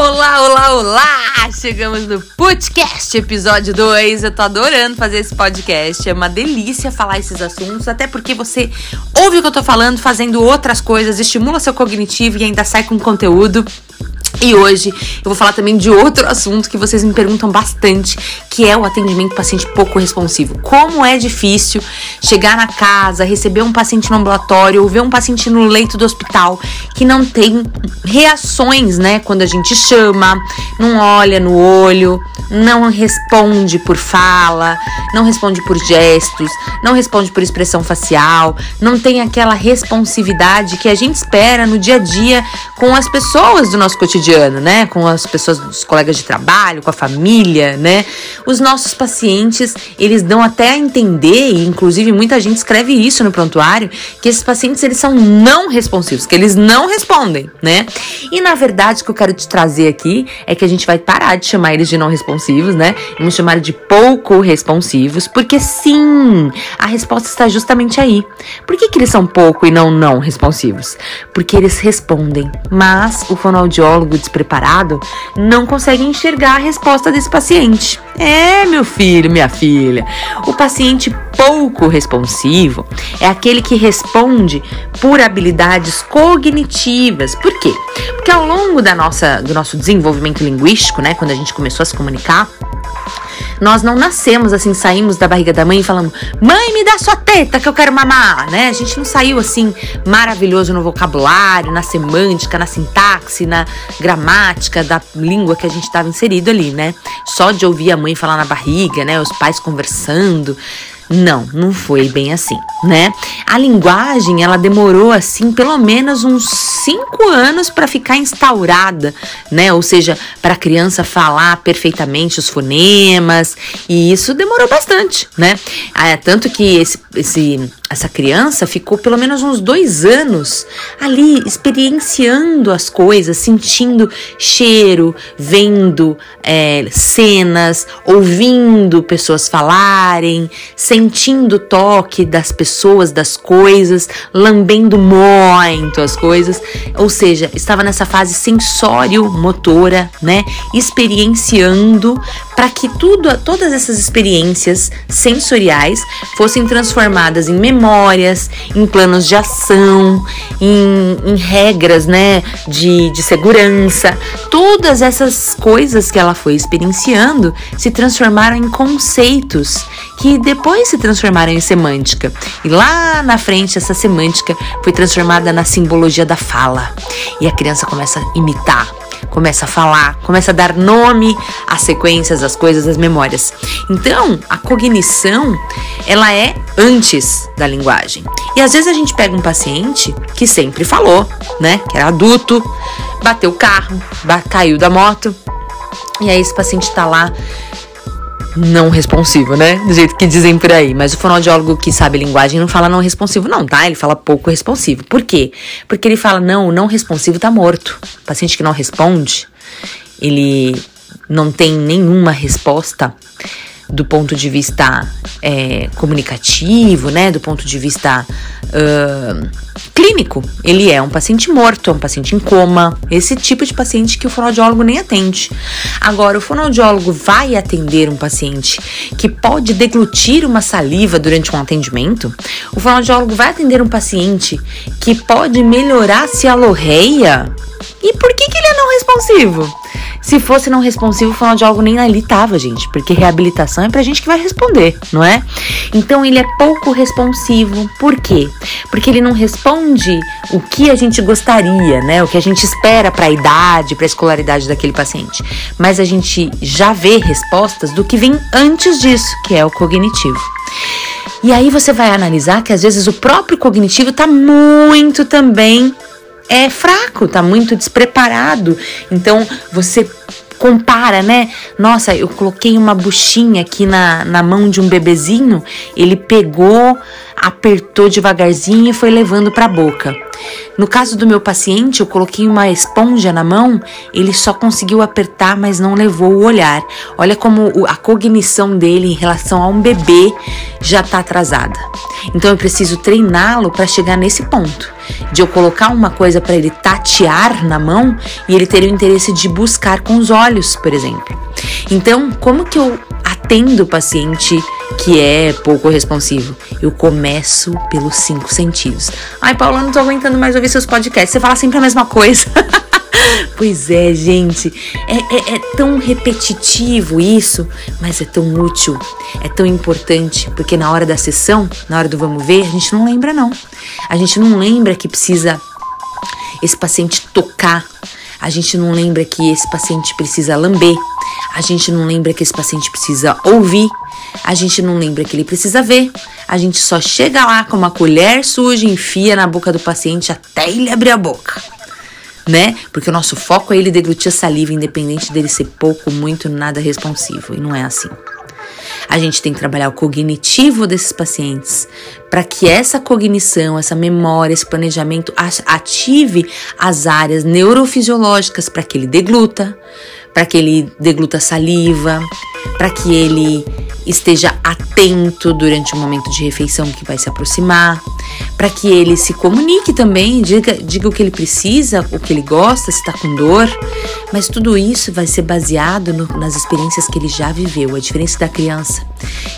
Olá, olá, olá! Chegamos no podcast episódio 2. Eu tô adorando fazer esse podcast. É uma delícia falar esses assuntos, até porque você ouve o que eu tô falando, fazendo outras coisas, estimula seu cognitivo e ainda sai com conteúdo. E hoje eu vou falar também de outro assunto que vocês me perguntam bastante, que é o atendimento paciente pouco responsivo. Como é difícil chegar na casa, receber um paciente no ambulatório ou ver um paciente no leito do hospital que não tem reações, né, quando a gente chama, não olha no olho, não responde por fala, não responde por gestos, não responde por expressão facial, não tem aquela responsividade que a gente espera no dia a dia com as pessoas do nosso cotidiano cotidiano, né? Com as pessoas, os colegas de trabalho, com a família, né? Os nossos pacientes, eles dão até a entender, e inclusive muita gente escreve isso no prontuário, que esses pacientes eles são não responsivos, que eles não respondem, né? E na verdade, o que eu quero te trazer aqui é que a gente vai parar de chamar eles de não responsivos, né? Vamos chamar de pouco responsivos, porque sim, a resposta está justamente aí. Por que, que eles são pouco e não não responsivos? Porque eles respondem, mas o fonoaudiólogo despreparado não consegue enxergar a resposta desse paciente. É, meu filho, minha filha. O paciente pouco responsivo é aquele que responde por habilidades cognitivas. Por quê? Porque ao longo da nossa, do nosso desenvolvimento linguístico, né, quando a gente começou a se comunicar, nós não nascemos assim, saímos da barriga da mãe e falamos: "Mãe, me dá sua teta que eu quero mamar", né? A gente não saiu assim maravilhoso no vocabulário, na semântica, na sintaxe, na gramática da língua que a gente estava inserido ali, né? Só de ouvir a mãe falar na barriga, né? Os pais conversando. Não, não foi bem assim, né? A linguagem, ela demorou assim pelo menos uns cinco anos para ficar instaurada, né? Ou seja, para a criança falar perfeitamente os fonemas, e isso demorou bastante, né? Ah, tanto que esse, esse essa criança ficou pelo menos uns dois anos ali experienciando as coisas, sentindo cheiro, vendo é, cenas, ouvindo pessoas falarem, sentindo o toque das pessoas, das coisas, lambendo muito as coisas, ou seja, estava nessa fase sensório-motora, né, experienciando para que tudo, todas essas experiências sensoriais fossem transformadas em memória memórias, em planos de ação, em, em regras, né, de, de segurança. Todas essas coisas que ela foi experienciando se transformaram em conceitos que depois se transformaram em semântica. E lá na frente, essa semântica foi transformada na simbologia da fala. E a criança começa a imitar começa a falar, começa a dar nome às sequências, às coisas, às memórias. Então, a cognição, ela é antes da linguagem. E às vezes a gente pega um paciente que sempre falou, né, que era adulto, bateu o carro, caiu da moto, e aí esse paciente tá lá não responsivo, né? Do jeito que dizem por aí. Mas o fonoaudiólogo que sabe linguagem não fala não responsivo, não, tá? Ele fala pouco responsivo. Por quê? Porque ele fala, não, o não responsivo tá morto. O paciente que não responde, ele não tem nenhuma resposta do ponto de vista é, comunicativo, né? Do ponto de vista. Uh, clínico. Ele é um paciente morto, é um paciente em coma, esse tipo de paciente que o fonoaudiólogo nem atende. Agora, o fonoaudiólogo vai atender um paciente que pode deglutir uma saliva durante um atendimento? O fonoaudiólogo vai atender um paciente que pode melhorar a cialorreia? E por que, que ele é não responsivo? Se fosse não responsivo, o fonoaudiólogo nem ali tava, gente, porque reabilitação é pra gente que vai responder, não é? Então ele é pouco responsivo. Por quê? Porque ele não responde o que a gente gostaria, né? O que a gente espera para a idade, para a escolaridade daquele paciente. Mas a gente já vê respostas do que vem antes disso, que é o cognitivo. E aí você vai analisar que às vezes o próprio cognitivo está muito também é fraco, tá muito despreparado. Então você compara, né? Nossa, eu coloquei uma buchinha aqui na, na mão de um bebezinho, ele pegou apertou devagarzinho e foi levando para a boca. No caso do meu paciente, eu coloquei uma esponja na mão, ele só conseguiu apertar, mas não levou o olhar. Olha como a cognição dele em relação a um bebê já está atrasada. Então eu preciso treiná-lo para chegar nesse ponto de eu colocar uma coisa para ele tatear na mão e ele ter o interesse de buscar com os olhos, por exemplo. Então, como que eu atendo o paciente que é pouco responsivo? Eu começo pelos cinco sentidos. Ai, Paula, não tô aguentando mais ouvir seus podcasts. Você fala sempre a mesma coisa. pois é, gente. É, é, é, tão repetitivo isso, mas é tão útil, é tão importante, porque na hora da sessão, na hora do vamos ver, a gente não lembra, não. A gente não lembra que precisa esse paciente tocar. A gente não lembra que esse paciente precisa lamber. A gente não lembra que esse paciente precisa ouvir. A gente não lembra que ele precisa ver. A gente só chega lá com uma colher suja, enfia na boca do paciente até ele abrir a boca né? Porque o nosso foco é ele deglutir a saliva, independente dele ser pouco, muito, nada responsivo. E não é assim. A gente tem que trabalhar o cognitivo desses pacientes para que essa cognição, essa memória, esse planejamento ative as áreas neurofisiológicas para que ele degluta, para que ele degluta saliva, para que ele esteja atento durante o momento de refeição que vai se aproximar, para que ele se comunique também, diga, diga o que ele precisa, o que ele gosta, se está com dor, mas tudo isso vai ser baseado no, nas experiências que ele já viveu. A diferença da criança,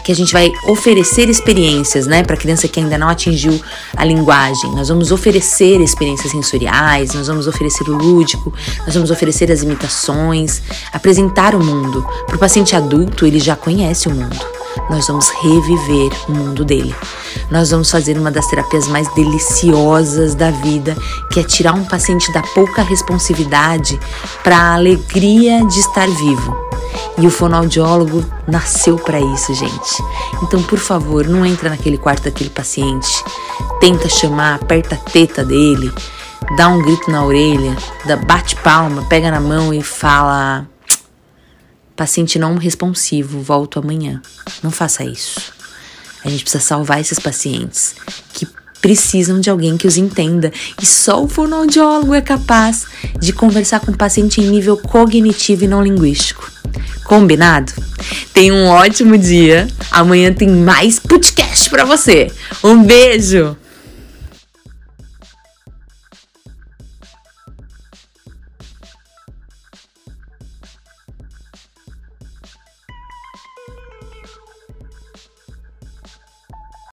que a gente vai oferecer experiências, né, para a criança que ainda não atingiu a linguagem. Nós vamos oferecer experiências sensoriais, nós vamos oferecer o lúdico, nós vamos oferecer as imitações, apresentar o mundo. Para o paciente adulto, ele já conhece o mundo nós vamos reviver o mundo dele. Nós vamos fazer uma das terapias mais deliciosas da vida, que é tirar um paciente da pouca responsividade para a alegria de estar vivo. E o fonoaudiólogo nasceu para isso, gente. Então, por favor, não entra naquele quarto daquele paciente. Tenta chamar, aperta a teta dele, dá um grito na orelha, bate palma, pega na mão e fala: Paciente não responsivo, volto amanhã. Não faça isso. A gente precisa salvar esses pacientes que precisam de alguém que os entenda. E só o fonoaudiólogo é capaz de conversar com o paciente em nível cognitivo e não linguístico. Combinado? Tenha um ótimo dia. Amanhã tem mais podcast para você. Um beijo!